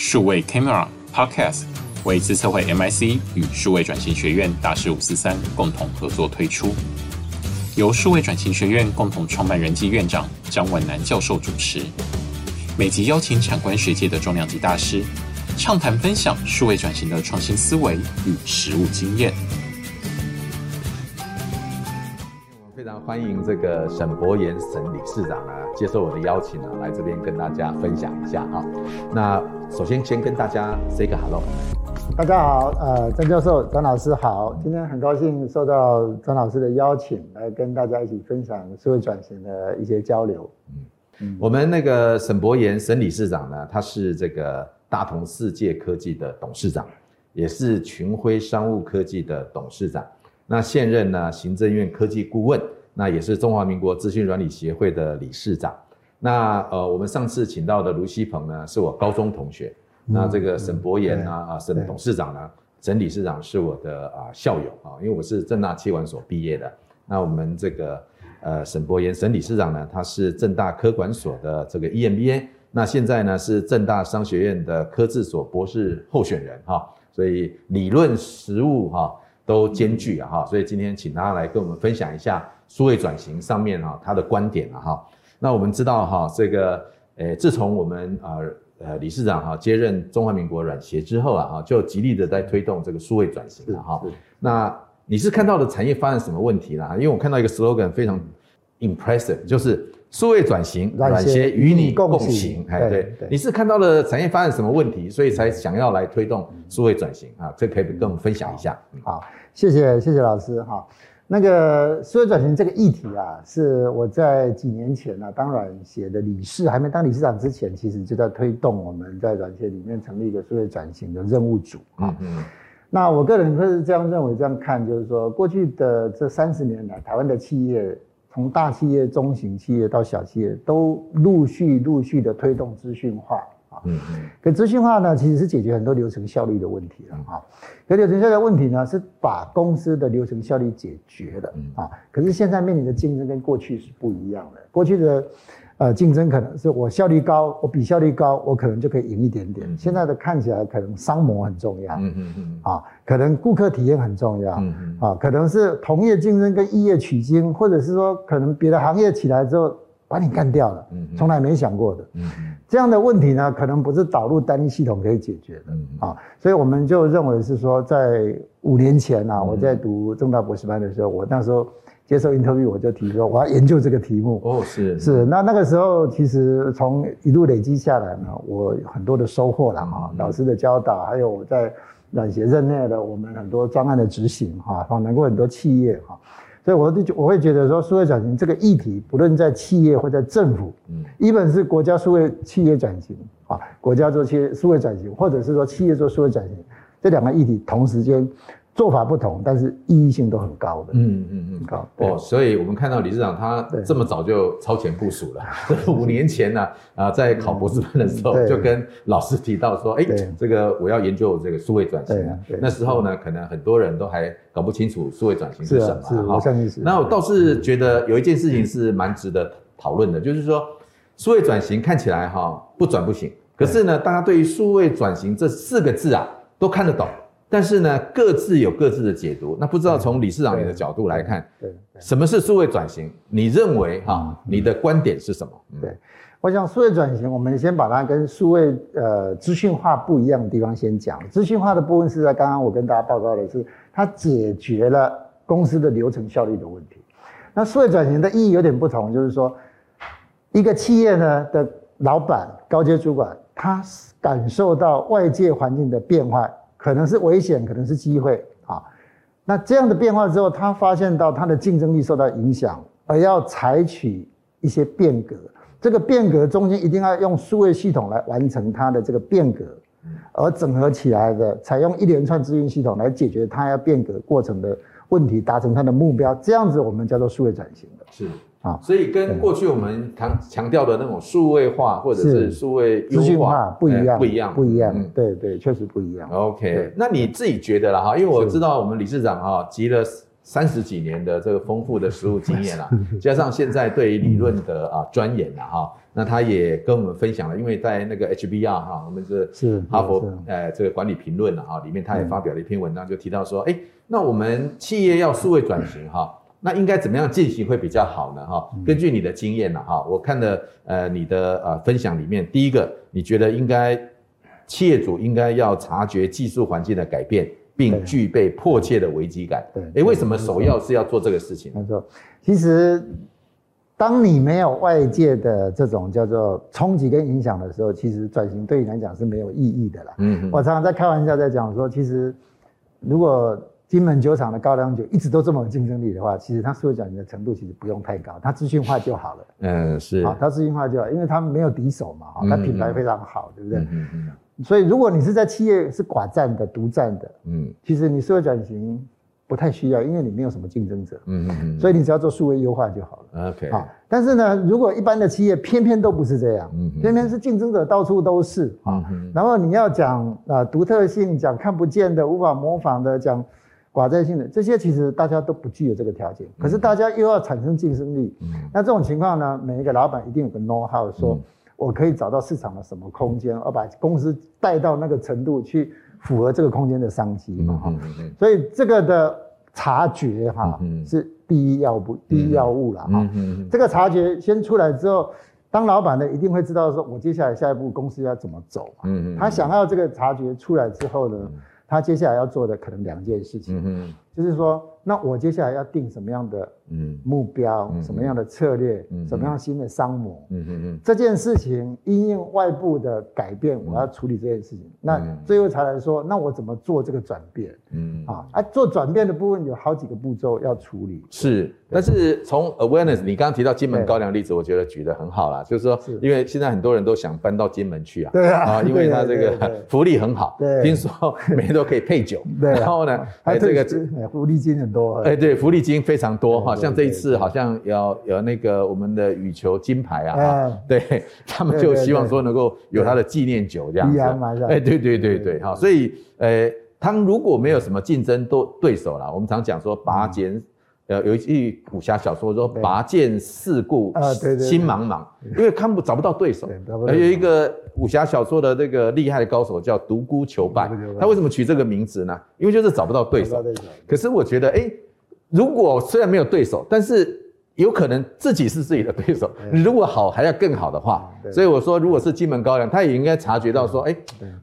数位 Camera Podcast 为资策会 MIC 与数位转型学院大师五四三共同合作推出，由数位转型学院共同创办人暨院长张文南教授主持，每集邀请产官学界的重量级大师，畅谈分享数位转型的创新思维与实务经验。欢迎这个沈博言沈理事长啊，接受我的邀请啊，来这边跟大家分享一下啊。那首先先跟大家 say 个 hello。大家好，呃，张教授、张老师好，今天很高兴受到张老师的邀请，来跟大家一起分享社会转型的一些交流。嗯嗯，我们那个沈博言沈理事长呢，他是这个大同世界科技的董事长，也是群晖商务科技的董事长。那现任呢，行政院科技顾问，那也是中华民国资讯软体协会的理事长。那呃，我们上次请到的卢锡鹏呢，是我高中同学。嗯、那这个沈博言呢，啊，沈董事长呢，沈理事长是我的啊校友啊，因为我是正大企管所毕业的。那我们这个呃沈博言沈理事长呢，他是正大科管所的这个 EMBA，那现在呢是正大商学院的科治所博士候选人哈，所以理论实务哈。都兼具啊哈，所以今天请他来跟我们分享一下数位转型上面哈他的观点啊哈。那我们知道哈这个诶，自从我们呃呃理事长哈接任中华民国软协之后啊哈，就极力的在推动这个数位转型了哈。那你是看到的产业发生什么问题啦？因为我看到一个 slogan 非常 impressive，就是。数位转型，软协与你共行。哎，对，你是看到了产业发生什么问题，所以才想要来推动数位转型啊？这可以跟我们分享一下。好，谢谢，谢谢老师。哈，那个数位转型这个议题啊，是我在几年前呢、啊，当软协的理事，还没当理事长之前，其实就在推动我们在软协里面成立一个数位转型的任务组。啊，嗯，那我个人会是这样认为，这样看，就是说，过去的这三十年来，台湾的企业。从大企业、中型企业到小企业，都陆续陆续的推动资讯化啊。嗯嗯。可资讯化呢，其实是解决很多流程效率的问题了啊。可流程效率的问题呢，是把公司的流程效率解决了啊。可是现在面临的竞争跟过去是不一样的。过去的。呃，竞争可能是我效率高，我比效率高，我可能就可以赢一点点。嗯、现在的看起来可能商模很重要，嗯嗯嗯，啊，可能顾客体验很重要，嗯嗯，啊，可能是同业竞争跟异业取经，或者是说可能别的行业起来之后把你干掉了，嗯，从来没想过的，这样的问题呢，可能不是导入单一系统可以解决的，嗯啊，所以我们就认为是说，在五年前啊，我在读政大博士班的时候，我那时候。接受 interview 我就提说我要研究这个题目。哦，是。是，那那个时候其实从一路累积下来呢，我有很多的收获了哈，老师的教导，还有我在软协任内的我们很多专案的执行哈，访谈过很多企业哈，所以我就我会觉得说数位转型这个议题，不论在企业或在政府，嗯，一本是国家数位企业转型啊，国家做企业数位转型，或者是说企业做数位转型，这两个议题同时间。做法不同，但是意义性都很高的。嗯嗯嗯，高哦。所以我们看到理事长他这么早就超前部署了。五年前呢，啊，在考博士班的时候，就跟老师提到说，哎，这个我要研究这个数位转型。那时候呢，可能很多人都还搞不清楚数位转型是什么。是，我相信是。那我倒是觉得有一件事情是蛮值得讨论的，就是说，数位转型看起来哈不转不行，可是呢，大家对于数位转型这四个字啊都看得懂。但是呢，各自有各自的解读。那不知道从理事长你的角度来看，对，什么是数位转型？你认为哈，你的观点是什么？对，我想数位转型，我们先把它跟数位呃资讯化不一样的地方先讲。资讯化的部分是在刚刚我跟大家报告的是，它解决了公司的流程效率的问题。那数位转型的意义有点不同，就是说，一个企业呢的老板、高阶主管，他感受到外界环境的变化。可能是危险，可能是机会啊。那这样的变化之后，他发现到他的竞争力受到影响，而要采取一些变革。这个变革中间一定要用数位系统来完成它的这个变革，而整合起来的，采用一连串资讯系统来解决它要变革过程的问题，达成它的目标。这样子我们叫做数位转型的。是。啊，所以跟过去我们强强调的那种数位化或者是数位优化不一样，不一样，不一样。嗯，对对，确实不一样。OK，那你自己觉得了哈，因为我知道我们理事长哈集了三十几年的这个丰富的实务经验啊，加上现在对于理论的啊钻研啊哈，那他也跟我们分享了，因为在那个 HBR 哈，我们是是哈佛呃这个管理评论了哈，里面他也发表了一篇文章，就提到说，哎，那我们企业要数位转型哈，那应该怎么样进行会比较好呢哈？根据你的经验呢哈，我看的呃你的呃分享里面，第一个你觉得应该企业主应该要察觉技术环境的改变。并具备迫切的危机感。对，哎，为什么首要是要做这个事情？没错，其实当你没有外界的这种叫做冲击跟影响的时候，其实转型对你来讲是没有意义的啦。嗯，我常常在开玩笑在讲说，其实如果金门酒厂的高粱酒一直都这么有竞争力的话，其实它数位转型的程度其实不用太高，它资讯化就好了。嗯，是。好，它资讯化就好，因为它没有敌手嘛，哈，它品牌非常好，对不对？嗯嗯。所以，如果你是在企业是寡占的、独占的，嗯，其实你数位转型不太需要，因为你没有什么竞争者，嗯嗯嗯，所以你只要做数位优化就好了。OK，好。但是呢，如果一般的企业偏偏都不是这样，嗯，偏偏是竞争者到处都是啊，然后你要讲啊独特性，讲看不见的、无法模仿的，讲寡占性的，这些其实大家都不具有这个条件。可是大家又要产生竞争力，嗯，那这种情况呢，每一个老板一定有个 know how 说。我可以找到市场的什么空间，而把公司带到那个程度去符合这个空间的商机嘛哈，所以这个的察觉哈是第一要不，第一要务了哈。这个察觉先出来之后，当老板的一定会知道说，我接下来下一步公司要怎么走嘛。他想要这个察觉出来之后呢，他接下来要做的可能两件事情，就是说。那我接下来要定什么样的嗯。目标，什么样的策略，什么样新的商模，嗯嗯嗯，这件事情因应外部的改变，我要处理这件事情。那最后才来说，那我怎么做这个转变？嗯。啊，啊，做转变的部分有好几个步骤要处理。是，但是从 awareness，你刚刚提到金门高粱例子，我觉得举得很好啦，就是说，因为现在很多人都想搬到金门去啊，对啊，因为它这个福利很好，对，听说每天都可以配酒，对，然后呢，还这个福利金很多。哎，对，福利金非常多哈，像这一次好像有有那个我们的羽球金牌啊，对，他们就希望说能够有他的纪念酒这样子。哎，对对对对，哈，所以呃，他如果没有什么竞争对对手了，我们常讲说拔尖，呃，有一句武侠小说说拔剑四顾心茫茫，因为看不找不到对手。有一个武侠小说的这个厉害的高手叫独孤求败，他为什么取这个名字呢？因为就是找不到对手。可是我觉得，哎，如果虽然没有对手，但是有可能自己是自己的对手。你如果好还要更好的话，所以我说，如果是金门高粱，他也应该察觉到说，哎，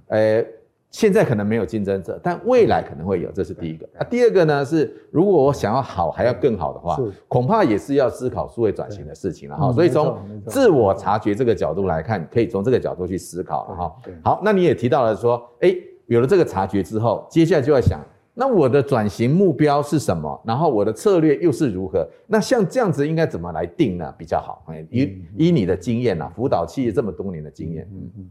呃。现在可能没有竞争者，但未来可能会有，这是第一个。啊，第二个呢是，如果我想要好还要更好的话，恐怕也是要思考数位转型的事情了哈。所以从自我察觉这个角度来看，可以从这个角度去思考了哈。好，那你也提到了说，哎，有了这个察觉之后，接下来就要想，那我的转型目标是什么？然后我的策略又是如何？那像这样子应该怎么来定呢？比较好？以以你的经验啊，辅导企业这么多年的经验，嗯嗯。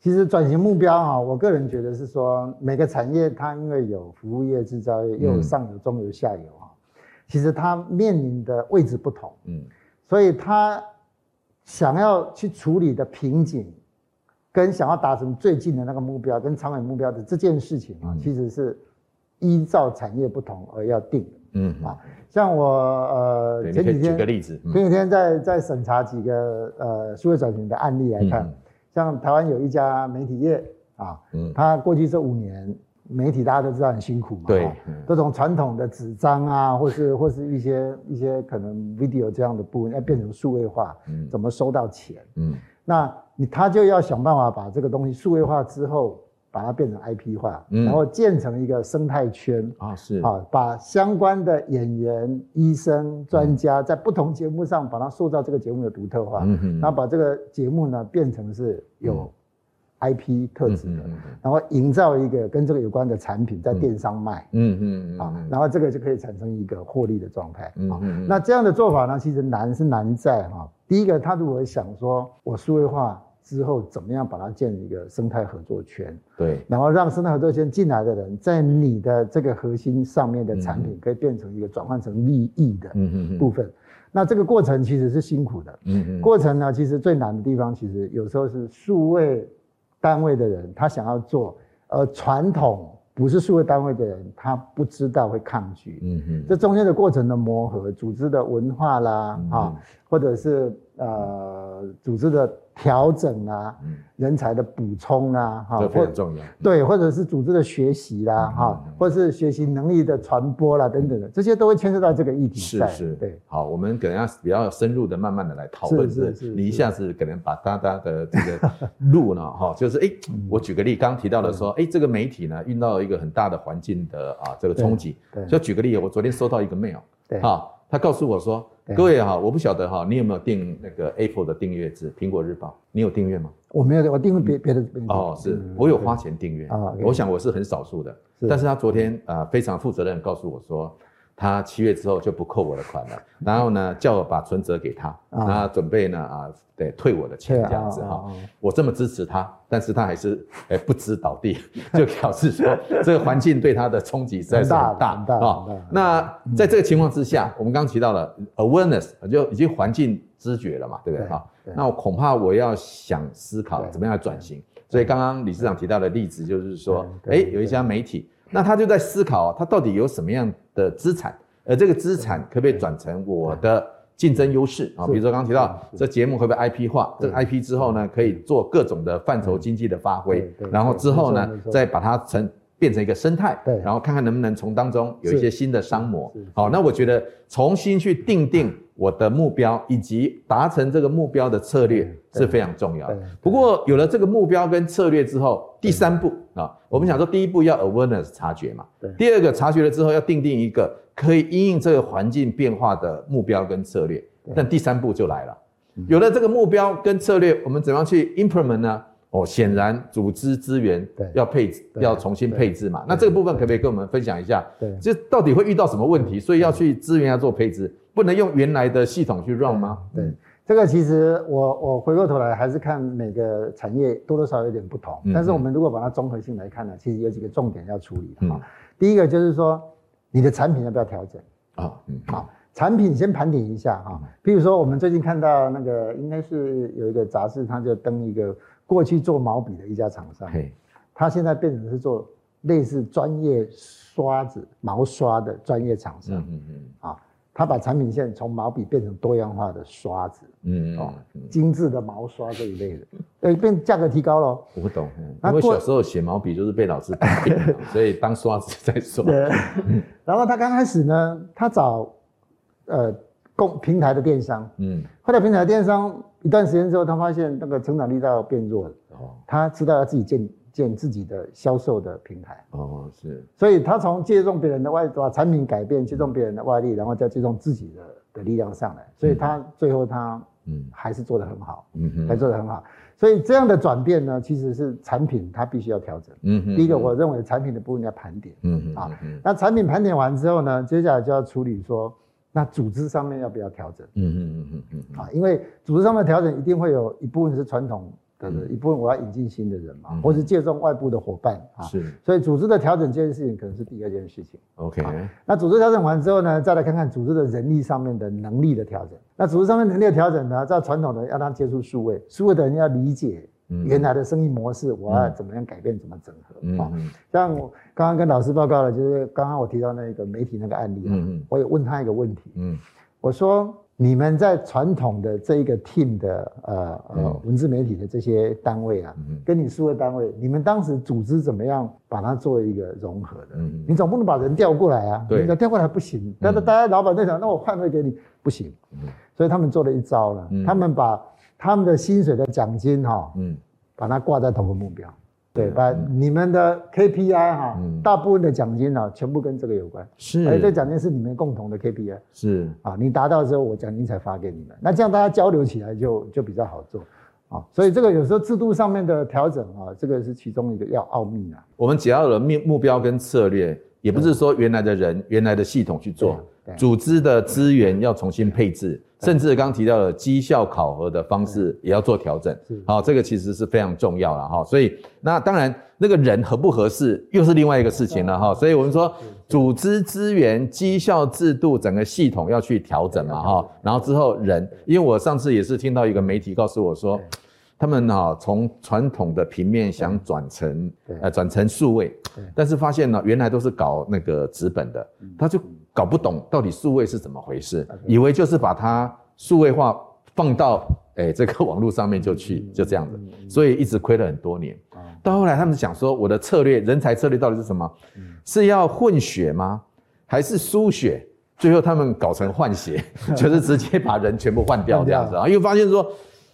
其实转型目标哈，我个人觉得是说，每个产业它因为有服务业、制造业，又有上游、中游、下游哈，其实它面临的位置不同，嗯，所以它想要去处理的瓶颈，跟想要达成最近的那个目标跟长远目标的这件事情啊，其实是依照产业不同而要定的，嗯。啊，像我呃前几天举个例子，前几天在在审查几个呃数位转型的案例来看。像台湾有一家媒体业啊，嗯，他过去这五年媒体大家都知道很辛苦嘛，对，都从传统的纸张啊，或是或是一些一些可能 video 这样的部分，要变成数位化，嗯，怎么收到钱，嗯，那你他就要想办法把这个东西数位化之后，把它变成 IP 化，嗯，然后建成一个生态圈啊，是。啊，把相关的演员、医生、专家在不同节目上把它塑造这个节目的独特化，嗯哼，然后把这个节目呢变成是有 IP 特质的，然后营造一个跟这个有关的产品在电商卖，嗯嗯啊，然后这个就可以产生一个获利的状态，嗯嗯，那这样的做法呢，其实难是难在哈，第一个他如果想说我数位化。之后怎么样把它建立一个生态合作圈？对，然后让生态合作圈进来的人，在你的这个核心上面的产品，可以变成一个转换成利益的部分。那这个过程其实是辛苦的。嗯嗯。过程呢，其实最难的地方，其实有时候是数位单位的人他想要做，而，传统不是数位单位的人，他不知道会抗拒。嗯嗯，这中间的过程的磨合，组织的文化啦，嗯啊，或者是呃组织的。调整啊，人才的补充啊，哈，这非常重要。对，或者是组织的学习啦，哈，或者是学习能力的传播啦，等等的，这些都会牵涉到这个议题。是是，对。好，我们可能要比较深入的、慢慢的来讨论。是是。你一下子可能把大家的这个路呢，哈，就是哎，我举个例，刚提到了说，哎，这个媒体呢遇到一个很大的环境的啊这个冲击。对。就举个例，我昨天收到一个 mail，对，哈，他告诉我说。各位哈，我不晓得哈，你有没有订那个 Apple 的订阅制《苹果日报》？你有订阅吗？我没有，我订了别别的。哦，是我有花钱订阅啊。我想我是很少数的，但是他昨天啊非常负责任告诉我说。他七月之后就不扣我的款了，然后呢，叫我把存折给他，他准备呢啊，得退我的钱这样子哈。我这么支持他，但是他还是诶不知倒地，就表示说这个环境对他的冲击实在是很大啊。那在这个情况之下，我们刚刚提到了 awareness，就已经环境知觉了嘛，对不对哈？那我恐怕我要想思考怎么样来转型。所以刚刚理事长提到的例子就是说，诶有一家媒体。那他就在思考，他到底有什么样的资产，而这个资产可不可以转成我的竞争优势？啊？比如说刚刚提到这节目会不会 IP 化，这个 IP 之后呢，可以做各种的范畴经济的发挥，然后之后呢，再把它成变成一个生态，然后看看能不能从当中有一些新的商模。好，那我觉得重新去定定 我的目标以及达成这个目标的策略是非常重要的。不过有了这个目标跟策略之后，第三步。啊，我们想说，第一步要 awareness 察觉嘛，第二个察觉了之后，要定定一个可以因应这个环境变化的目标跟策略。但第三步就来了，有了这个目标跟策略，我们怎么样去 implement 呢？哦，显然组织资源要配置，要重新配置嘛。那这个部分可不可以跟我们分享一下？对，就到底会遇到什么问题？所以要去资源要做配置，不能用原来的系统去 run 吗？对。这个其实我我回过头来还是看每个产业多多少少有点不同，嗯但是我们如果把它综合性来看呢，其实有几个重点要处理的。第一个就是说你的产品要不要调整啊？嗯好，产品先盘点一下哈。比如说我们最近看到那个应该是有一个杂志，它就登一个过去做毛笔的一家厂商，他现在变成是做类似专业刷子毛刷的专业厂商。嗯嗯啊。他把产品线从毛笔变成多样化的刷子，嗯哦，精致的毛刷这一类的，呃，变价格提高了。我不懂，因为小时候写毛笔就是被老师打扁，所以当刷子在刷。对。然后他刚开始呢，他找呃供平台的电商，嗯，后来平台的电商一段时间之后，他发现那个成长力道要变弱了，哦，他知道要自己建。建自己的销售的平台。哦，是，所以他从借重别人的外把产品改变，借重别人的外力，然后再借重自己的的力量上来，所以他最后他嗯。还是做得很好，嗯哼，还做得很好，所以这样的转变呢，其实是产品它必须要调整，嗯哼，第一个我认为产品的部分要盘点，嗯哼，啊，那产品盘点完之后呢，接下来就要处理说，那组织上面要不要调整，嗯嗯嗯嗯嗯，啊，因为组织上面调整一定会有一部分是传统。对对，一部分我要引进新的人嘛，嗯、或是借重外部的伙伴啊。是，所以组织的调整这件事情可能是第二件事情。OK，那组织调整完之后呢，再来看看组织的人力上面的能力的调整。那组织上面能力的调整呢，在传统的要让他接触数位，数位的人要理解原来的生意模式，我要怎么样改变，怎么整合啊？嗯、像我刚刚跟老师报告了，就是刚刚我提到那个媒体那个案例我也问他一个问题，嗯，我说。你们在传统的这一个 team 的呃呃文字媒体的这些单位啊，跟你数位单位，你们当时组织怎么样把它做一个融合的？嗯，你总不能把人调过来啊？对，调过来不行。但是大家老板在想，那我换位给你不行。嗯，所以他们做了一招了，他们把他们的薪水的奖金哈，嗯，把它挂在同个目标。对，把你们的 KPI 哈，大部分的奖金呢，全部跟这个有关。是，而且这奖金是你们共同的 KPI。是啊，你达到之后，我奖金才发给你们。那这样大家交流起来就就比较好做啊。所以这个有时候制度上面的调整啊，这个是其中一个要奥秘啊。我们只要有了目目标跟策略，也不是说原来的人、原来的系统去做，组织的资源要重新配置。甚至刚刚提到的绩效考核的方式也要做调整，好，这个其实是非常重要了哈。所以那当然那个人合不合适又是另外一个事情了哈。所以我们说组织资源、绩效制度整个系统要去调整嘛哈。然后之后人，因为我上次也是听到一个媒体告诉我说。他们哈从传统的平面想转成呃转成数位，但是发现呢，原来都是搞那个纸本的，他就搞不懂到底数位是怎么回事，以为就是把它数位化放到哎这个 网络上面就去就这样子，所以一直亏了很多年。到后来他们想说，我的策略人才策略到底是什么？是要混血吗？还是输血？最后他们搞成换血，就是直接把人全部换掉这样子啊，因为发现说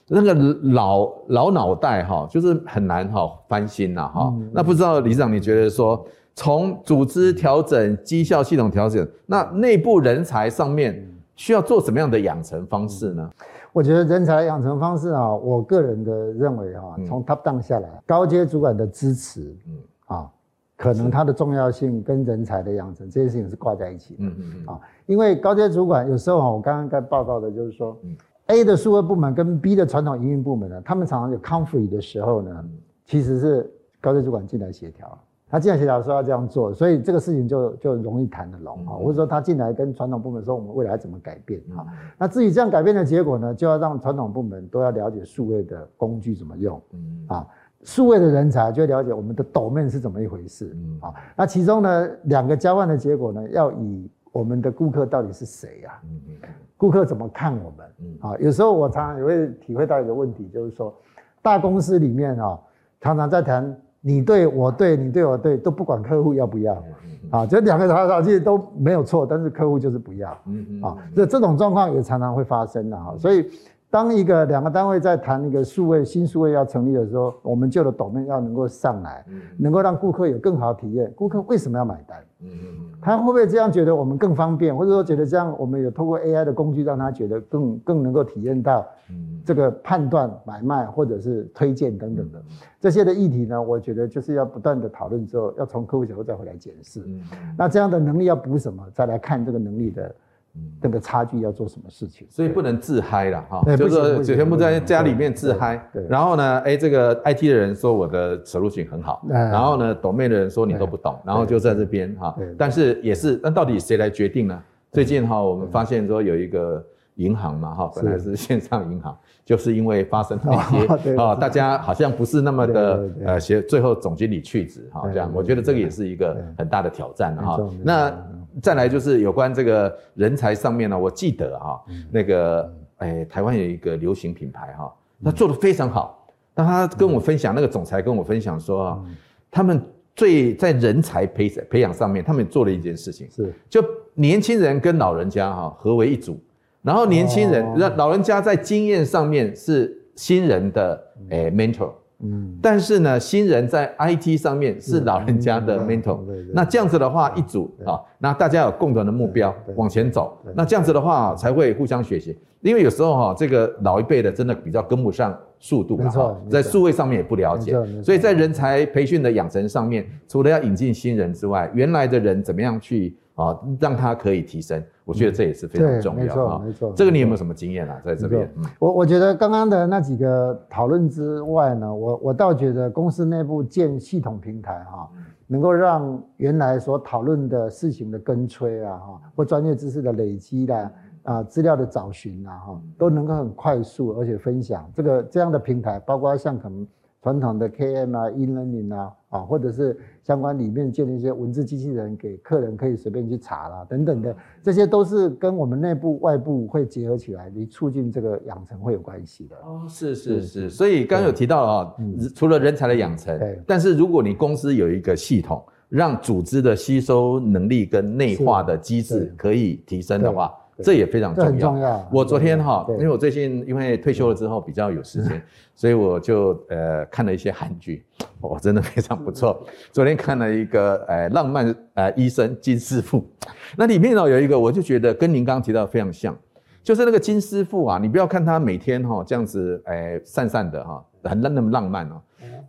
那个老老脑袋哈，就是很难哈翻新呐哈。那不知道理事长你觉得说，从组织调整、绩效系统调整，那内部人才上面需要做什么样的养成方式呢？我觉得人才养成方式啊，我个人的认为啊，从 top down 下来，高阶主管的支持，嗯。啊。可能它的重要性跟人才的养成这件事情是挂在一起的，嗯嗯啊，因为高阶主管有时候哈，我刚刚在报告的就是说，A 的数位部门跟 B 的传统营运部门呢，他们常常有 conflict 的时候呢，其实是高阶主管进来协调，他既然协调说要这样做，所以这个事情就就容易谈得拢啊，或者说他进来跟传统部门说我们未来怎么改变啊，那至于这样改变的结果呢，就要让传统部门都要了解数位的工具怎么用，嗯啊。数位的人才就会了解我们的 domain 是怎么一回事，啊，那其中呢，两个交换的结果呢，要以我们的顾客到底是谁呀？嗯嗯，顾客怎么看我们？嗯，啊，有时候我常常也会体会到一个问题，就是说，大公司里面啊，常常在谈你对我对，你对我对，都不管客户要不要，啊，就两个吵吵其实都没有错，但是客户就是不要，嗯嗯，啊，这这种状况也常常会发生的哈，所以。当一个两个单位在谈一个数位新数位要成立的时候，我们旧的 domain 要能够上来，能够让顾客有更好的体验。顾客为什么要买单？他会不会这样觉得我们更方便，或者说觉得这样我们有透过 AI 的工具让他觉得更更能够体验到这个判断买卖或者是推荐等等的这些的议题呢？我觉得就是要不断的讨论之后，要从客户角度再回来检视。那这样的能力要补什么？再来看这个能力的。这个差距要做什么事情？所以不能自嗨了哈，就是说全部在家里面自嗨。然后呢，哎，这个 IT 的人说我的 solution 很好，然后呢，domain 的人说你都不懂，然后就在这边哈。但是也是，那到底谁来决定呢？最近哈，我们发现说有一个银行嘛哈，本来是线上银行，就是因为发生那些 啊，大家好像不是那么的呃，学最后总经理去职哈，这样，我觉得这个也是一个很大的挑战哈。那。再来就是有关这个人才上面呢，我记得哈，那个哎，台湾有一个流行品牌哈，他做的非常好。那他跟我分享，那个总裁跟我分享说啊，他们最在人才培培养上面，他们做了一件事情，是就年轻人跟老人家哈合为一组，然后年轻人让老人家在经验上面是新人的诶 mentor。嗯，但是呢，新人在 IT 上面是老人家的 mentor，那这样子的话，一组啊，那大家有共同的目标往前走，那这样子的话才会互相学习。因为有时候哈，这个老一辈的真的比较跟不上速度，没错，在数位上面也不了解，所以在人才培训的养成上面，除了要引进新人之外，原来的人怎么样去啊，让他可以提升？我觉得这也是非常重要啊。没错，没错。这个你有没有什么经验啊？在这边，我我觉得刚刚的那几个讨论之外呢，我我倒觉得公司内部建系统平台哈，能够让原来所讨论的事情的跟催啊哈，或专业知识的累积啦啊，资料的找寻啊哈，都能够很快速而且分享。这个这样的平台，包括像可能。传统的 KM 啊，e-learning 啊，啊，或者是相关里面建立一些文字机器人，给客人可以随便去查啦，等等的，这些都是跟我们内部外部会结合起来，你促进这个养成会有关系的。哦，是是是，所以刚刚有提到啊，除了人才的养成，对，但是如果你公司有一个系统，让组织的吸收能力跟内化的机制可以提升的话。这也非常重要。很重要。我昨天哈，因为我最近因为退休了之后比较有时间，所以我就呃看了一些韩剧，哦，真的非常不错。昨天看了一个呃浪漫呃医生金师傅，那里面呢有一个我就觉得跟您刚刚提到的非常像，就是那个金师傅啊，你不要看他每天哈这样子诶散散的哈，很那么浪漫哦，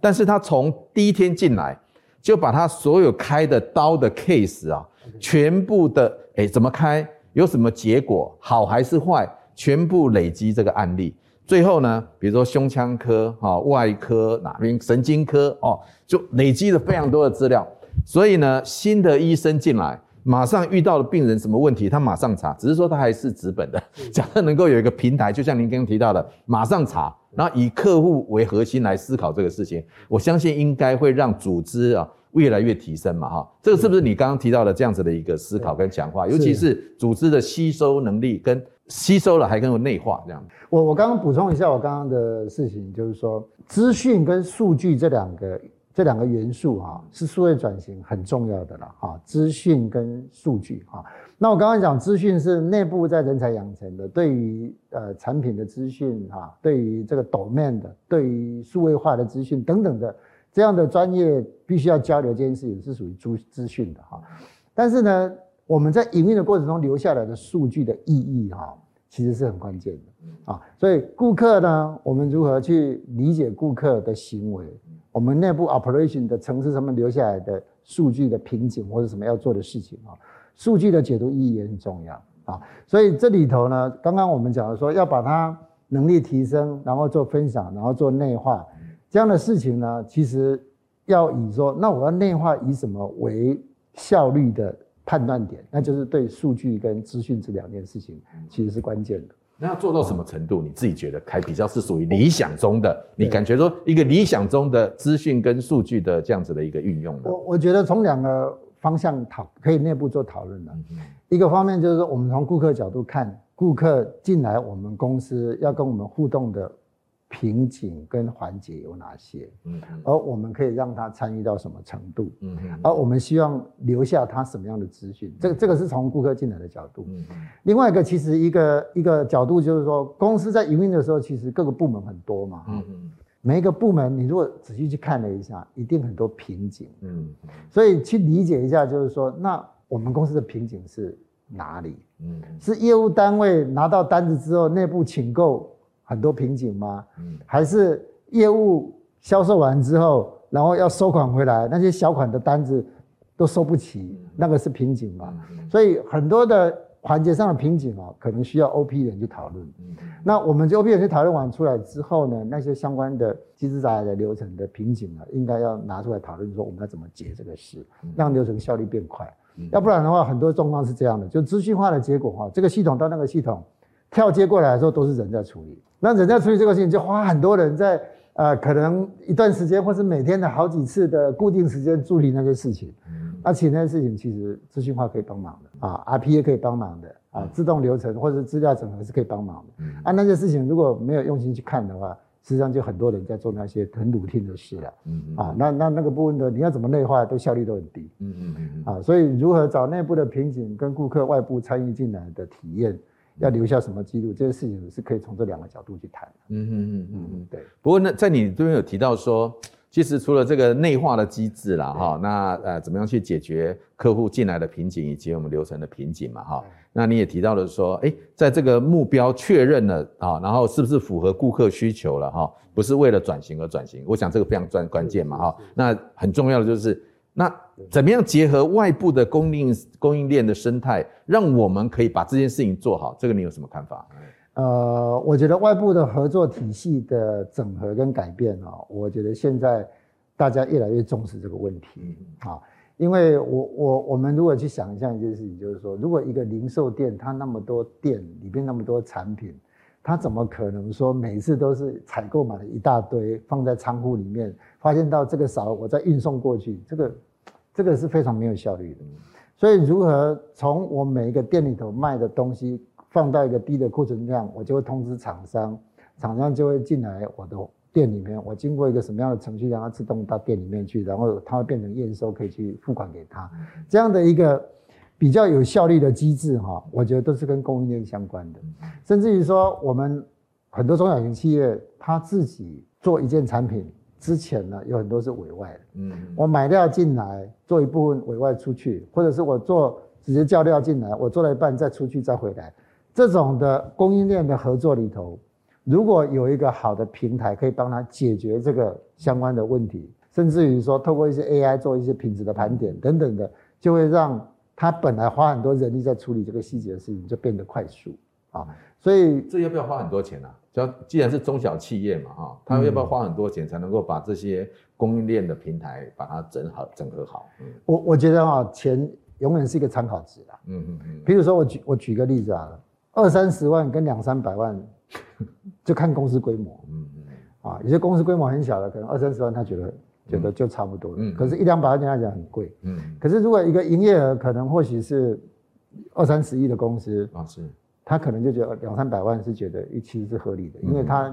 但是他从第一天进来就把他所有开的刀的 case 啊，全部的诶怎么开。有什么结果，好还是坏，全部累积这个案例，最后呢，比如说胸腔科、哈外科哪边神经科哦，就累积了非常多的资料。所以呢，新的医生进来，马上遇到了病人什么问题，他马上查，只是说他还是纸本的。假设能够有一个平台，就像您刚刚提到的，马上查，然后以客户为核心来思考这个事情，我相信应该会让组织啊越来越提升嘛哈。这个是不是你刚刚提到的这样子的一个思考跟强化？尤其是组织的吸收能力跟吸收了还更有内化这样。我我刚刚补充一下我刚刚的事情，就是说资讯跟数据这两个。这两个元素哈是数位转型很重要的了哈，资讯跟数据哈。那我刚刚讲资讯是内部在人才养成的，对于呃产品的资讯哈，对于这个 domain 的，对于数位化的资讯等等的这样的专业必须要交流这件事情是属于资资讯的哈。但是呢，我们在营运的过程中留下来的数据的意义哈，其实是很关键的啊。所以顾客呢，我们如何去理解顾客的行为？我们内部 operation 的城市上面留下来的数据的瓶颈或者什么要做的事情啊，数据的解读意义也很重要啊。所以这里头呢，刚刚我们讲的说要把它能力提升，然后做分享，然后做内化这样的事情呢，其实要以说，那我要内化以什么为效率的判断点？那就是对数据跟资讯这两件事情其实是关键的。那要做到什么程度？你自己觉得还比较是属于理想中的？你感觉说一个理想中的资讯跟数据的这样子的一个运用呢？我我觉得从两个方向讨可以内部做讨论的。一个方面就是说，我们从顾客角度看，顾客进来我们公司要跟我们互动的。瓶颈跟环节有哪些？嗯，而我们可以让他参与到什么程度？嗯，而我们希望留下他什么样的资讯？这个这个是从顾客进来的角度。嗯，另外一个其实一个一个角度就是说，公司在营运的时候，其实各个部门很多嘛。嗯嗯，每一个部门你如果仔细去看了一下，一定很多瓶颈。嗯，所以去理解一下，就是说，那我们公司的瓶颈是哪里？嗯，是业务单位拿到单子之后，内部请购。很多瓶颈吗？嗯，还是业务销售完之后，然后要收款回来，那些小款的单子都收不起，那个是瓶颈嘛？所以很多的环节上的瓶颈哦，可能需要 OP 人去讨论。那我们就 OP 人去讨论完出来之后呢，那些相关的机制杂的流程的瓶颈呢，应该要拿出来讨论，说我们要怎么解这个事，让流程效率变快。要不然的话，很多状况是这样的，就资讯化的结果哈，这个系统到那个系统。跳接过来的时候都是人在处理，那人在处理这个事情就花很多人在呃，可能一段时间或是每天的好几次的固定时间处理那些事情，而且那些事情其实资讯化可以帮忙的啊，RPA 可以帮忙的啊，自动流程或者资料整合是可以帮忙的。啊，那些事情如果没有用心去看的话，实际上就很多人在做那些很 routine 的事了。嗯嗯。啊，那那那个部分的你要怎么内化，都效率都很低。嗯嗯嗯。啊，所以如何找内部的瓶颈跟顾客外部参与进来的体验。要留下什么记录？这些事情是可以从这两个角度去谈。嗯嗯嗯嗯嗯，对。不过呢，在你这边有提到说，其实除了这个内化的机制啦，哈，那呃，怎么样去解决客户进来的瓶颈以及我们流程的瓶颈嘛，哈。那你也提到了说，哎，在这个目标确认了啊，然后是不是符合顾客需求了哈？不是为了转型而转型，我想这个非常关关键嘛，哈。那很重要的就是。那怎么样结合外部的供应供应链的生态，让我们可以把这件事情做好？这个你有什么看法？呃，我觉得外部的合作体系的整合跟改变啊，我觉得现在大家越来越重视这个问题啊，因为我我我们如果去想象一件事情，就是说，如果一个零售店它那么多店里边那么多产品，它怎么可能说每次都是采购买了一大堆放在仓库里面，发现到这个少了，我再运送过去，这个。这个是非常没有效率的，所以如何从我每一个店里头卖的东西放到一个低的库存量，我就会通知厂商，厂商就会进来我的店里面，我经过一个什么样的程序，让它自动到店里面去，然后它会变成验收，可以去付款给他，这样的一个比较有效率的机制哈，我觉得都是跟供应链相关的，甚至于说我们很多中小型企业，他自己做一件产品。之前呢，有很多是委外的，嗯，我买料进来做一部分委外出去，或者是我做直接叫料进来，我做了一半再出去再回来，这种的供应链的合作里头，如果有一个好的平台可以帮他解决这个相关的问题，甚至于说透过一些 AI 做一些品质的盘点等等的，就会让他本来花很多人力在处理这个细节的事情就变得快速啊，所以这要不要花很多钱呢？既然是中小企业嘛，哈，他们要不要花很多钱才能够把这些供应链的平台把它整好、整合好？我我觉得哈，钱永远是一个参考值啦。嗯嗯嗯。比如说我举我举个例子啊，二三十万跟两三百万，就看公司规模。嗯嗯。啊，有些公司规模很小的，可能二三十万他觉得觉得就差不多了。嗯。可是，一两百万对他讲很贵。嗯。可是，如果一个营业额可能或许是二三十亿的公司啊，是。他可能就觉得两三百万是觉得其实是合理的，因为他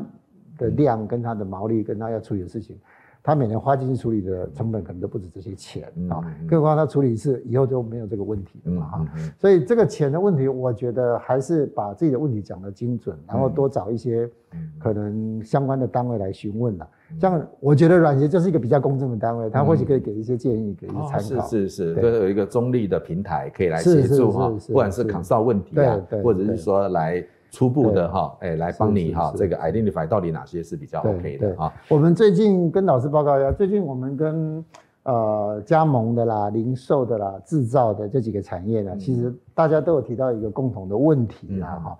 的量跟他的毛利跟他要处理的事情。他每年花进去处理的成本可能都不止这些钱啊，更何况他处理一次以后就没有这个问题了嘛哈。所以这个钱的问题，我觉得还是把自己的问题讲得精准，然后多找一些可能相关的单位来询问了。像我觉得软协就是一个比较公正的单位，他或许可以给一些建议，给一些参考。是是是，都有一个中立的平台可以来协助哈，不管是 consult 问题啊，或者是说来。初步的哈，哎，来帮你哈，这个 identify 到底哪些是比较 OK 的啊？我们最近跟老师报告一下，最近我们跟呃加盟的啦、零售的啦、制造的这几个产业呢，其实大家都有提到一个共同的问题啦哈。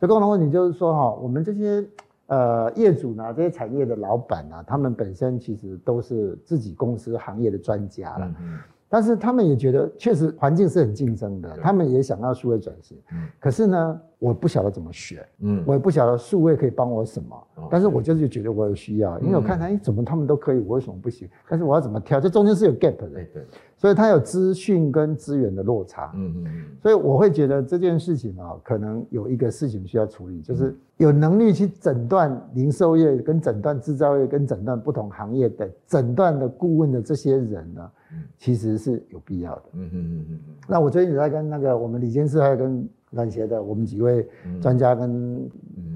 这共同问题就是说哈，我们这些呃业主呢，这些产业的老板呢，他们本身其实都是自己公司行业的专家了。但是他们也觉得，确实环境是很竞争的，他们也想要数位转型。可是呢，我不晓得怎么选，嗯，我也不晓得数位可以帮我什么。但是我就是觉得我有需要，因为我看他，哎，怎么他们都可以，我为什么不行？但是我要怎么挑？这中间是有 gap 的，对，所以他有资讯跟资源的落差。嗯嗯嗯。所以我会觉得这件事情啊，可能有一个事情需要处理，就是有能力去诊断零售业跟诊断制造业跟诊断不同行业的诊断的顾问的这些人呢。其实是有必要的。嗯嗯嗯嗯。那我最近也在跟那个我们李监事，还有跟软协的我们几位专家跟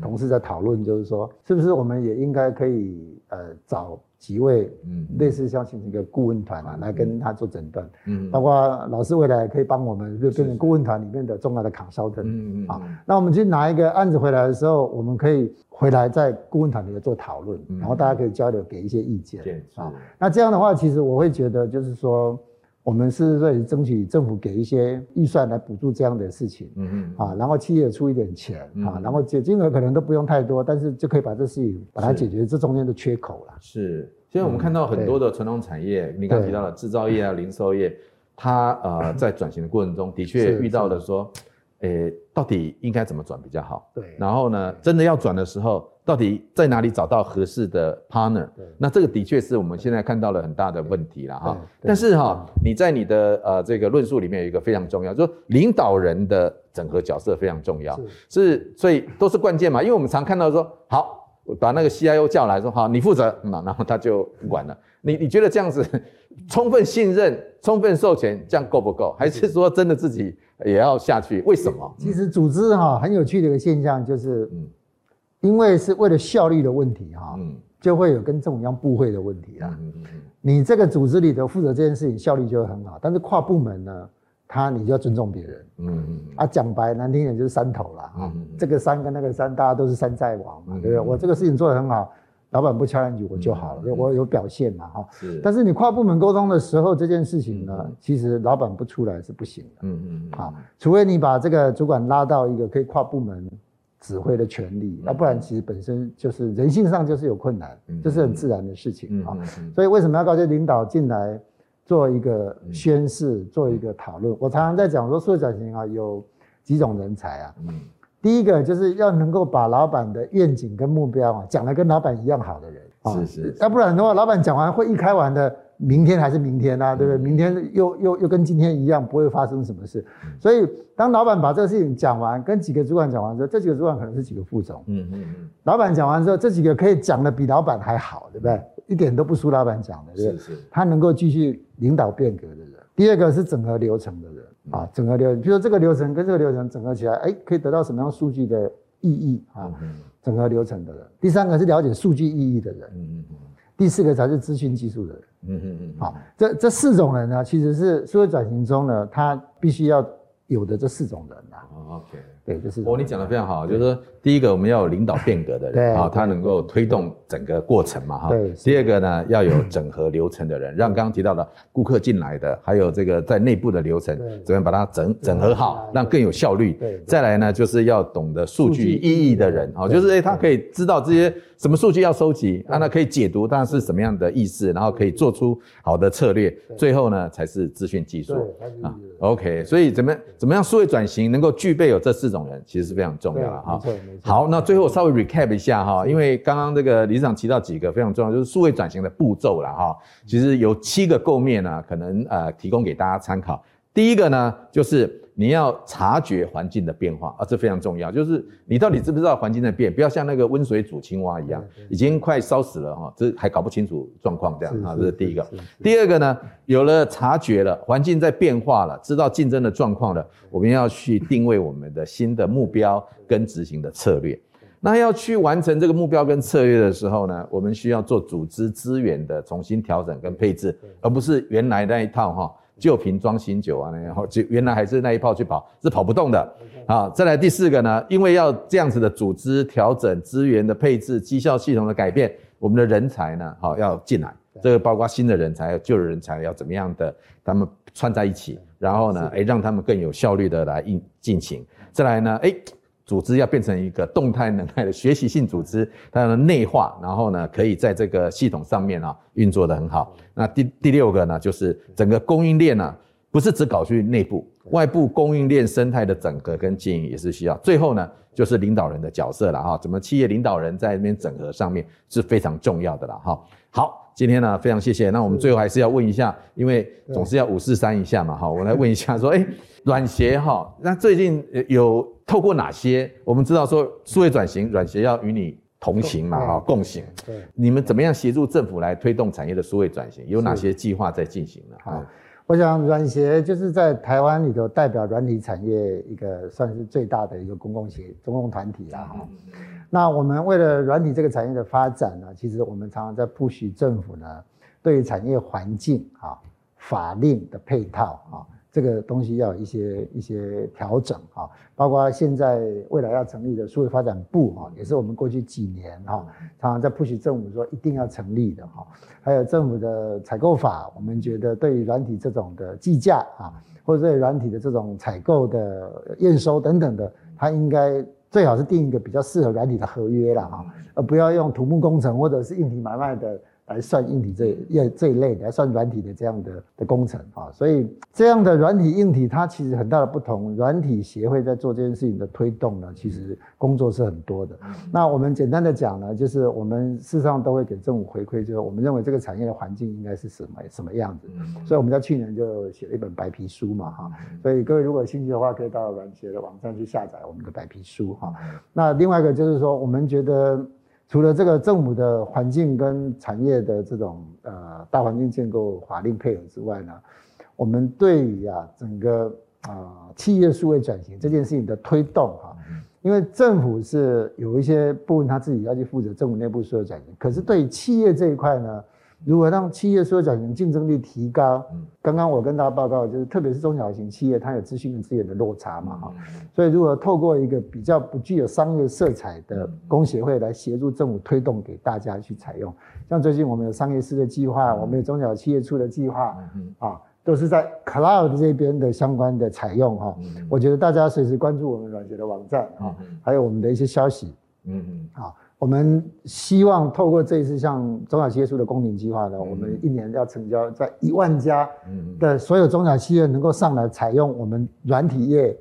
同事在讨论，就是说，是不是我们也应该可以呃找几位嗯类似像形成一个顾问团啊，来跟他做诊断。嗯。包括老师未来可以帮我们，就变成顾问团里面的重要的 consultant。嗯嗯。啊，那我们去拿一个案子回来的时候，我们可以。回来在顾问团里面做讨论，然后大家可以交流，给一些意见啊。那这样的话，其实我会觉得，就是说，我们是在争取政府给一些预算来补助这样的事情，嗯嗯啊，然后企业出一点钱啊，然后解金额可能都不用太多，但是就可以把这事情把它解决这中间的缺口了。是，现在我们看到很多的传统产业，你刚刚提到了制造业啊、零售业，它呃在转型的过程中的确遇到了说。诶，到底应该怎么转比较好？对，然后呢，真的要转的时候，到底在哪里找到合适的 partner？那这个的确是我们现在看到了很大的问题了哈。但是哈，你在你的呃这个论述里面有一个非常重要，就是领导人的整合角色非常重要，是，是，所以都是关键嘛。因为我们常看到说，好，把那个 CIO 叫来说，好，你负责，那然后他就不管了。你你觉得这样子充分信任、充分授权，这样够不够？还是说真的自己？也要下去，为什么？其实组织哈很有趣的一个现象，就是，嗯，因为是为了效率的问题哈，嗯，就会有跟这种一样部会的问题啦。嗯嗯嗯。你这个组织里头负责这件事情，效率就会很好，但是跨部门呢，他你就要尊重别人。嗯嗯。啊，讲白难听点就是山头啦。啊，这个山跟那个山，大家都是山寨王嘛，对不对？我这个事情做得很好。老板不敲两句我就好了，嗯、我有表现嘛哈。是。但是你跨部门沟通的时候，这件事情呢，嗯、其实老板不出来是不行的。嗯嗯嗯。好，除非你把这个主管拉到一个可以跨部门指挥的权利，要、嗯、不然其实本身就是人性上就是有困难，这、嗯、是很自然的事情啊。所以为什么要高阶领导进来做一个宣誓，嗯、做一个讨论？我常常在讲说，数字转型啊，有几种人才啊。嗯。第一个就是要能够把老板的愿景跟目标啊讲得跟老板一样好的人，是是，是，要不然的话，老板讲完会一开完的，明天还是明天啊，对不对？明天又又又跟今天一样，不会发生什么事。所以当老板把这个事情讲完，跟几个主管讲完之后，这几个主管可能是几个副总，嗯嗯嗯，老板讲完之后，这几个可以讲的比老板还好，对不对？一点都不输老板讲的，对不对？是是，他能够继续领导变革的人。第二个是整合流程的人。啊，整合流程，比如说这个流程跟这个流程整合起来，哎，可以得到什么样数据的意义啊？整合流程的人。第三个是了解数据意义的人。嗯嗯嗯。第四个才是资讯技术的人。嗯嗯嗯。好，这这四种人呢，其实是社会转型中呢，他必须要有的这四种人啊。OK。对，就是。哦，你讲的非常好，就是说，第一个我们要有领导变革的人啊，他能够推动整个过程嘛哈。对。第二个呢，要有整合流程的人，让刚刚提到的顾客进来的，还有这个在内部的流程，怎么样把它整整合好，让更有效率。对。再来呢，就是要懂得数据意义的人啊，就是诶他可以知道这些什么数据要收集，让他可以解读它是什么样的意思，然后可以做出好的策略。最后呢，才是资讯技术啊。OK，所以怎么怎么样数位转型能够具备有这四种人，其实是非常重要的哈。好，那最后稍微 recap 一下哈，因为刚刚这个理事长提到几个非常重要，就是数位转型的步骤了哈。其实有七个构面呢，可能呃提供给大家参考。第一个呢，就是。你要察觉环境的变化啊，这非常重要。就是你到底知不知道环境在变？不要像那个温水煮青蛙一样，已经快烧死了哈，这还搞不清楚状况这样啊，这是第一个。第二个呢，有了察觉了，环境在变化了，知道竞争的状况了，我们要去定位我们的新的目标跟执行的策略。那要去完成这个目标跟策略的时候呢，我们需要做组织资源的重新调整跟配置，而不是原来那一套哈。旧瓶装新酒啊，然后就原来还是那一炮去跑，是跑不动的。好，再来第四个呢，因为要这样子的组织调整、资源的配置、绩效系统的改变，我们的人才呢，好要进来，这个包括新的人才、旧的人才要怎么样的，他们串在一起，然后呢，诶让他们更有效率的来应进行。再来呢，诶组织要变成一个动态能耐的学习性组织，它要内化，然后呢，可以在这个系统上面啊运作得很好。那第第六个呢，就是整个供应链呢，不是只搞去内部，外部供应链生态的整合跟经营也是需要。最后呢，就是领导人的角色了哈，怎么企业领导人在那边整合上面是非常重要的了哈。好，今天呢非常谢谢。那我们最后还是要问一下，因为总是要五四三一下嘛哈，我来问一下说，哎，软协哈，那最近有。透过哪些？我们知道说数位转型，软协要与你同行嘛，哈，共行。对，你们怎么样协助政府来推动产业的数位转型？有哪些计划在进行呢？哈，我想软协就是在台湾里头代表软体产业一个算是最大的一个公共协公共团体啦哈。那我们为了软体这个产业的发展呢，其实我们常常在 push 政府呢，对于产业环境啊、法令的配套啊。这个东西要有一些一些调整啊，包括现在未来要成立的数位发展部啊，也是我们过去几年哈，常常在 push 政府说一定要成立的哈。还有政府的采购法，我们觉得对于软体这种的计价啊，或者对软体的这种采购的验收等等的，它应该最好是定一个比较适合软体的合约了哈，而不要用土木工程或者是硬体买卖的。来算硬体这一这一类的，来算软体的这样的的工程啊，所以这样的软体硬体它其实很大的不同。软体协会在做这件事情的推动呢，其实工作是很多的。那我们简单的讲呢，就是我们事实上都会给政府回馈，就是我们认为这个产业的环境应该是什么什么样子。所以我们在去年就写了一本白皮书嘛哈，所以各位如果有兴趣的话，可以到软协的网站去下载我们的白皮书哈。那另外一个就是说，我们觉得。除了这个政府的环境跟产业的这种呃大环境建构法令配合之外呢，我们对于啊整个啊企业数位转型这件事情的推动哈，因为政府是有一些部分他自己要去负责政府内部数位转型，可是对于企业这一块呢。如何让企业数位转型竞争力提高？刚刚我跟大家报告，就是特别是中小型企业，它有资讯跟资源的落差嘛，哈。所以如果透过一个比较不具有商业色彩的工协会来协助政府推动，给大家去采用。像最近我们有商业思维计划，我们有中小企业处的计划，啊，都是在 Cloud 这边的相关的采用，哈。我觉得大家随时关注我们软协的网站，啊，还有我们的一些消息，嗯嗯，好。我们希望透过这一次像中小企业数的公民计划呢，我们一年要成交在一万家的所有中小企业能够上来采用我们软体业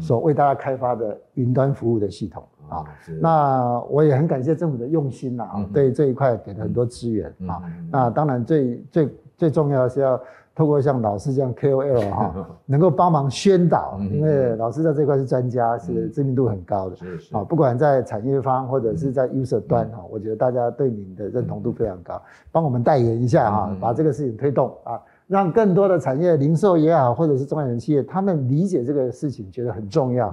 所为大家开发的云端服务的系统啊。那我也很感谢政府的用心啊，对这一块给了很多资源啊。那当然最最最重要的是要。透过像老师这样 KOL 哈，能够帮忙宣导，因为老师在这块是专家，是知名度很高的。是是。啊，不管在产业方或者是在 user 端哈，我觉得大家对您的认同度非常高，帮我们代言一下哈，把这个事情推动啊，让更多的产业零售也好，或者是中小企业，他们理解这个事情，觉得很重要，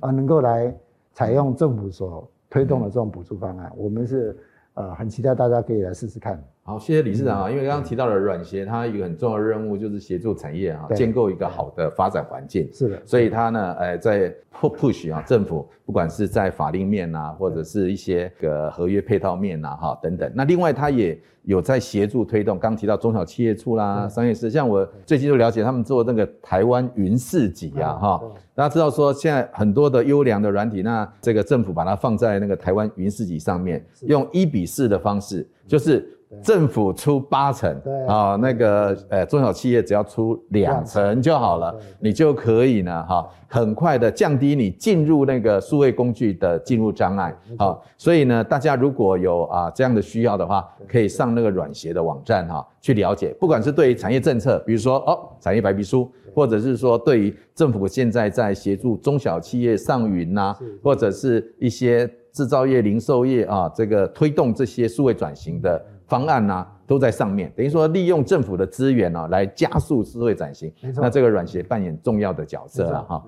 啊，能够来采用政府所推动的这种补助方案，我们是呃很期待大家可以来试试看。好，谢谢理事长啊，因为刚刚提到了软协，它有一个很重要的任务就是协助产业啊，建构一个好的发展环境。是的，所以它呢，呃，在 push 啊，政府不管是在法令面啊，或者是一些个合约配套面啊，哈等等。那另外它也有在协助推动，刚提到中小企业处啦，商业司，像我最近就了解他们做那个台湾云市集啊，哈，大家知道说现在很多的优良的软体，那这个政府把它放在那个台湾云市集上面，用一比四的方式，就是。政府出八成，对。啊，那个呃中小企业只要出两成就好了，你就可以呢哈，很快的降低你进入那个数位工具的进入障碍。好，所以呢，大家如果有啊这样的需要的话，可以上那个软协的网站哈去了解，不管是对于产业政策，比如说哦产业白皮书，或者是说对于政府现在在协助中小企业上云呐，或者是一些制造业、零售业啊，这个推动这些数位转型的。方案呢、啊、都在上面，等于说利用政府的资源呢、啊、来加速社会转型。没错，那这个软协扮演重要的角色了哈。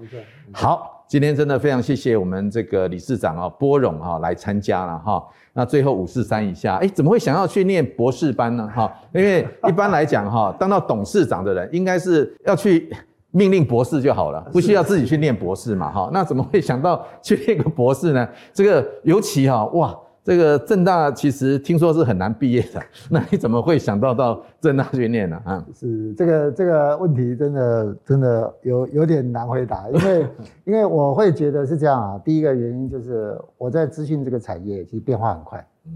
好，今天真的非常谢谢我们这个理事长啊波荣啊来参加了哈。那最后五四三以下，哎，怎么会想要去念博士班呢？哈，因为一般来讲哈，当到董事长的人应该是要去命令博士就好了，不需要自己去念博士嘛哈。那怎么会想到去念个博士呢？这个尤其哈哇。这个正大其实听说是很难毕业的，那你怎么会想到到正大去念呢？啊，是这个这个问题真的真的有有点难回答，因为 因为我会觉得是这样啊。第一个原因就是我在资讯这个产业其实变化很快，嗯，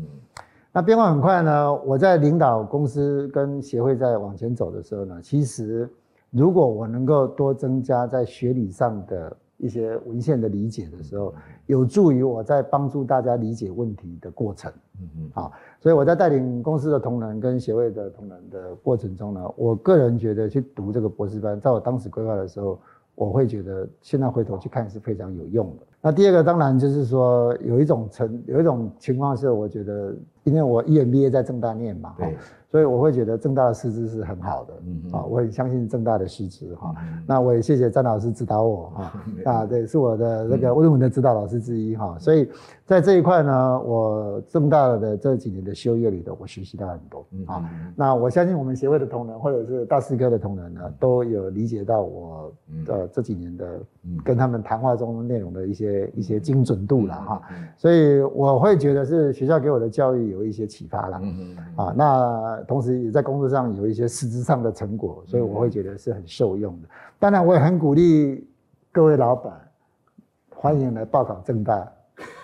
那变化很快呢，我在领导公司跟协会在往前走的时候呢，其实如果我能够多增加在学理上的。一些文献的理解的时候，有助于我在帮助大家理解问题的过程。嗯嗯，好，所以我在带领公司的同仁跟协会的同仁的过程中呢，我个人觉得去读这个博士班，在我当时规划的时候，我会觉得现在回头去看是非常有用的。那第二个当然就是说，有一种成有一种情况是，我觉得因为我 EMBA 在正大念嘛，对。所以我会觉得正大的师资是很好的，嗯啊，我很相信正大的师资哈。那我也谢谢张老师指导我哈，啊，对，是我的那个温文的指导老师之一哈。所以在这一块呢，我正大的这几年的修业里头，我学习到很多啊。那我相信我们协会的同仁或者是大师哥的同仁呢，都有理解到我的这几年的跟他们谈话中内容的一些一些精准度了哈。所以我会觉得是学校给我的教育有一些启发了，啊，那。同时也在工作上有一些实质上的成果，所以我会觉得是很受用的。当然，我也很鼓励各位老板，欢迎来报考正大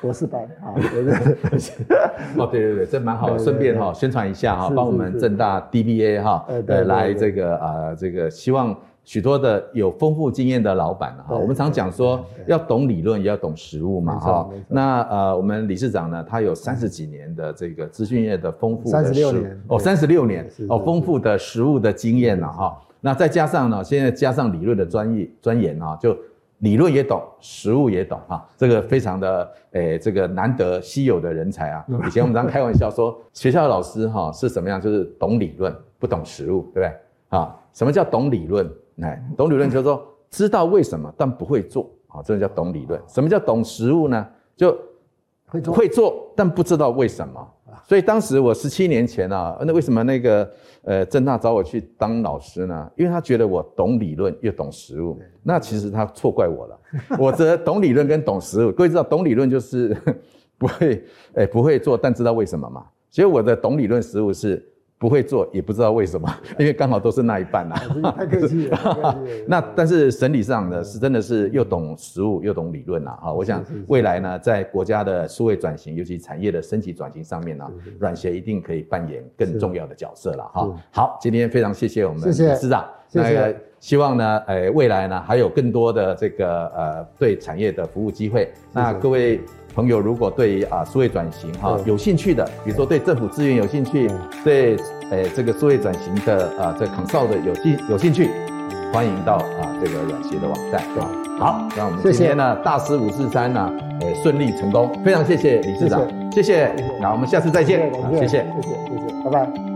博士班啊！对对 对，哦，对对对，这蛮好，顺便哈宣传一下哈，帮我们正大 DBA 哈，呃，来这个啊，这个希望。许多的有丰富经验的老板哈，我们常讲说要懂理论，也要懂实务嘛哈。那呃，我们理事长呢，他有三十几年的这个资讯业的丰富的三十六年哦，三十六年哦，丰富的实务的经验了哈。那再加上呢，现在加上理论的专业钻研啊，就理论也懂，实务也懂哈。这个非常的诶，这个难得稀有的人才啊。以前我们常开玩笑说，学校的老师哈是什么样？就是懂理论，不懂实务，对不对？啊，什么叫懂理论？哎，懂理论就是说知道为什么，但不会做，好，这个叫懂理论。什么叫懂实物呢？就会做，会做，但不知道为什么。所以当时我十七年前啊，那为什么那个呃郑大找我去当老师呢？因为他觉得我懂理论又懂实物。那其实他错怪我了。我这懂理论跟懂实物，各位知道懂理论就是 不会哎不会做，但知道为什么嘛。所以我的懂理论实物是。不会做，也不知道为什么，因为刚好都是那一半呐。太客气了。那但是审理上呢，是真的是又懂实务又懂理论呐。啊，我想未来呢，在国家的数位转型，尤其产业的升级转型上面呢，软协一定可以扮演更重要的角色了。哈，好，今天非常谢谢我们理事长。那个希望呢，呃，未来呢还有更多的这个呃对产业的服务机会。那各位。朋友，如果对啊数位转型哈有兴趣的，比如说对政府资源有兴趣，对诶这个数位转型的啊这 consult 的有兴有兴趣，欢迎到啊这个软协的网站。好，那我们今天呢大师五四三呢诶顺利成功，非常谢谢理事长，谢谢，那我们下次再见，谢谢，谢谢，谢谢，拜拜。